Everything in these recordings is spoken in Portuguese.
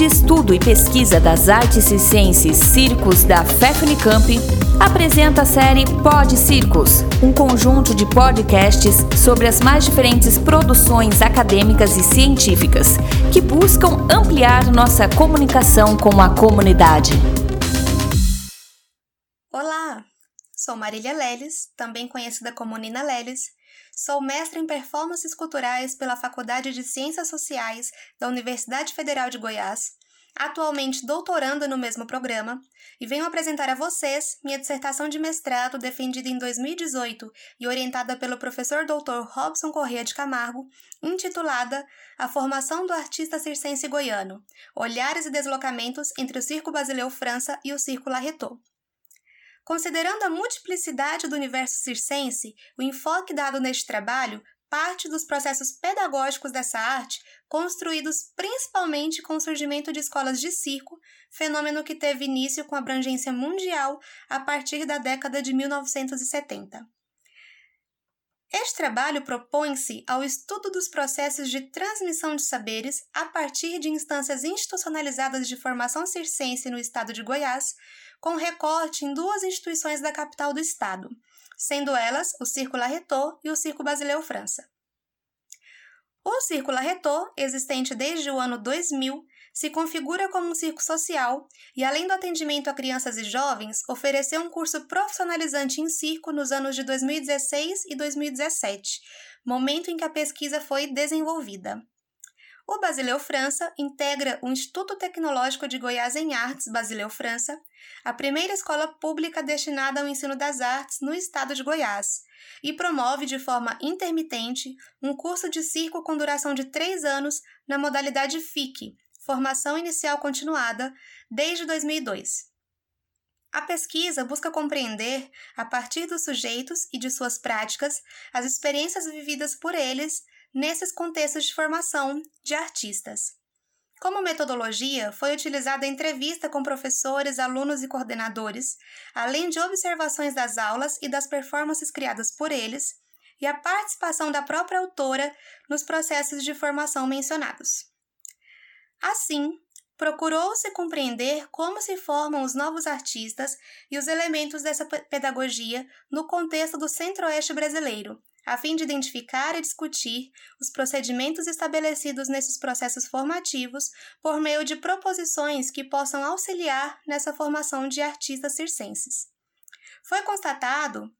de Estudo e Pesquisa das Artes Circenses Circos da FEFNICAMP apresenta a série Pod Circos, um conjunto de podcasts sobre as mais diferentes produções acadêmicas e científicas que buscam ampliar nossa comunicação com a comunidade. Olá, sou Marília Leles, também conhecida como Nina Leles, Sou mestre em performances culturais pela Faculdade de Ciências Sociais da Universidade Federal de Goiás, atualmente doutoranda no mesmo programa, e venho apresentar a vocês minha dissertação de mestrado defendida em 2018 e orientada pelo professor Dr. Robson Corrêa de Camargo, intitulada A Formação do Artista Circense Goiano: Olhares e Deslocamentos entre o Circo Basileu França e o Circo Larretot. Considerando a multiplicidade do universo circense, o enfoque dado neste trabalho parte dos processos pedagógicos dessa arte, construídos principalmente com o surgimento de escolas de circo, fenômeno que teve início com abrangência mundial a partir da década de 1970. Este trabalho propõe-se ao estudo dos processos de transmissão de saberes a partir de instâncias institucionalizadas de formação circense no estado de Goiás, com recorte em duas instituições da capital do estado, sendo elas o Circo Larretot e o Circo Basileu França. O Circo Larretot, existente desde o ano 2000, se configura como um circo social e, além do atendimento a crianças e jovens, ofereceu um curso profissionalizante em circo nos anos de 2016 e 2017, momento em que a pesquisa foi desenvolvida. O Basileu França integra o Instituto Tecnológico de Goiás em Artes Basileu França, a primeira escola pública destinada ao ensino das artes no estado de Goiás, e promove de forma intermitente um curso de circo com duração de três anos na modalidade FIC, Formação Inicial Continuada, desde 2002. A pesquisa busca compreender, a partir dos sujeitos e de suas práticas, as experiências vividas por eles nesses contextos de formação de artistas. Como metodologia, foi utilizada a entrevista com professores, alunos e coordenadores, além de observações das aulas e das performances criadas por eles, e a participação da própria autora nos processos de formação mencionados. Assim, procurou-se compreender como se formam os novos artistas e os elementos dessa pedagogia no contexto do Centro-Oeste brasileiro, a fim de identificar e discutir os procedimentos estabelecidos nesses processos formativos por meio de proposições que possam auxiliar nessa formação de artistas circenses. Foi constatado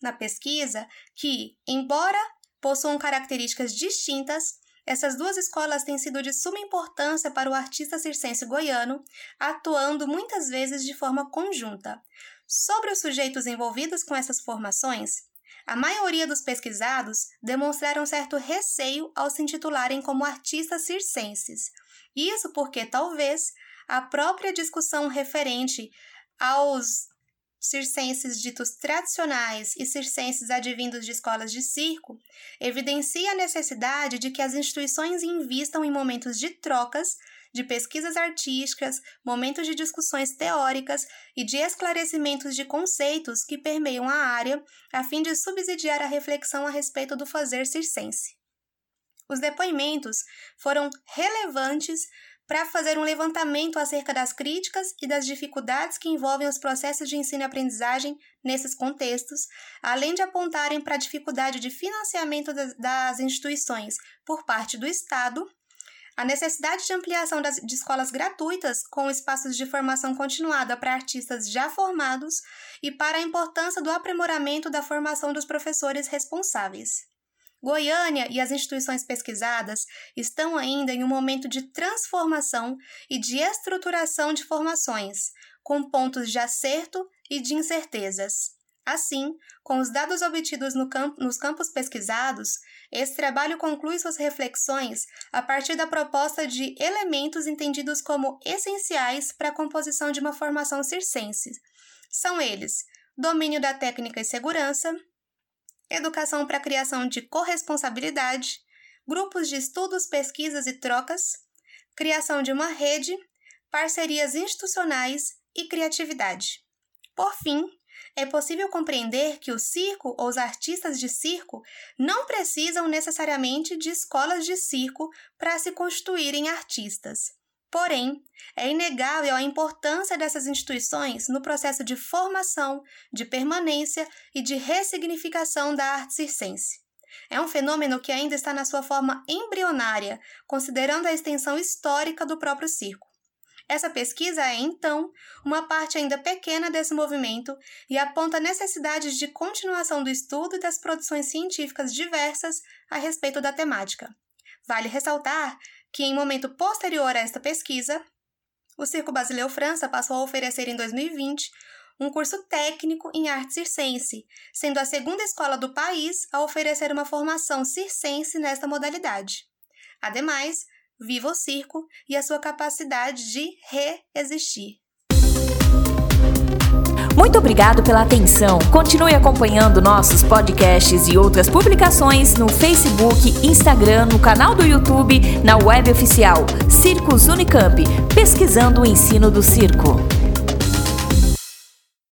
na pesquisa que, embora possuam características distintas, essas duas escolas têm sido de suma importância para o artista circense goiano, atuando muitas vezes de forma conjunta. Sobre os sujeitos envolvidos com essas formações, a maioria dos pesquisados demonstraram certo receio ao se intitularem como artistas circenses. Isso porque talvez a própria discussão referente aos circenses ditos tradicionais e circenses advindos de escolas de circo evidencia a necessidade de que as instituições invistam em momentos de trocas de pesquisas artísticas, momentos de discussões teóricas e de esclarecimentos de conceitos que permeiam a área, a fim de subsidiar a reflexão a respeito do fazer circense. Os depoimentos foram relevantes para fazer um levantamento acerca das críticas e das dificuldades que envolvem os processos de ensino e aprendizagem nesses contextos, além de apontarem para a dificuldade de financiamento das instituições por parte do Estado a necessidade de ampliação das, de escolas gratuitas com espaços de formação continuada para artistas já formados e para a importância do aprimoramento da formação dos professores responsáveis. Goiânia e as instituições pesquisadas estão ainda em um momento de transformação e de estruturação de formações, com pontos de acerto e de incertezas. Assim, com os dados obtidos no nos campos pesquisados, esse trabalho conclui suas reflexões a partir da proposta de elementos entendidos como essenciais para a composição de uma formação circense. São eles: domínio da técnica e segurança, educação para a criação de corresponsabilidade, grupos de estudos, pesquisas e trocas, criação de uma rede, parcerias institucionais e criatividade. Por fim, é possível compreender que o circo ou os artistas de circo não precisam necessariamente de escolas de circo para se constituírem artistas. Porém, é inegável a importância dessas instituições no processo de formação, de permanência e de ressignificação da arte circense. É um fenômeno que ainda está na sua forma embrionária, considerando a extensão histórica do próprio circo. Essa pesquisa é, então, uma parte ainda pequena desse movimento e aponta necessidades de continuação do estudo e das produções científicas diversas a respeito da temática. Vale ressaltar que, em momento posterior a esta pesquisa, o Circo Basileu França passou a oferecer em 2020 um curso técnico em arte circense, sendo a segunda escola do país a oferecer uma formação circense nesta modalidade. Ademais, viva o circo e a sua capacidade de reexistir. Muito obrigado pela atenção. Continue acompanhando nossos podcasts e outras publicações no Facebook, Instagram, no canal do YouTube, na web oficial Circos Unicamp, pesquisando o ensino do circo.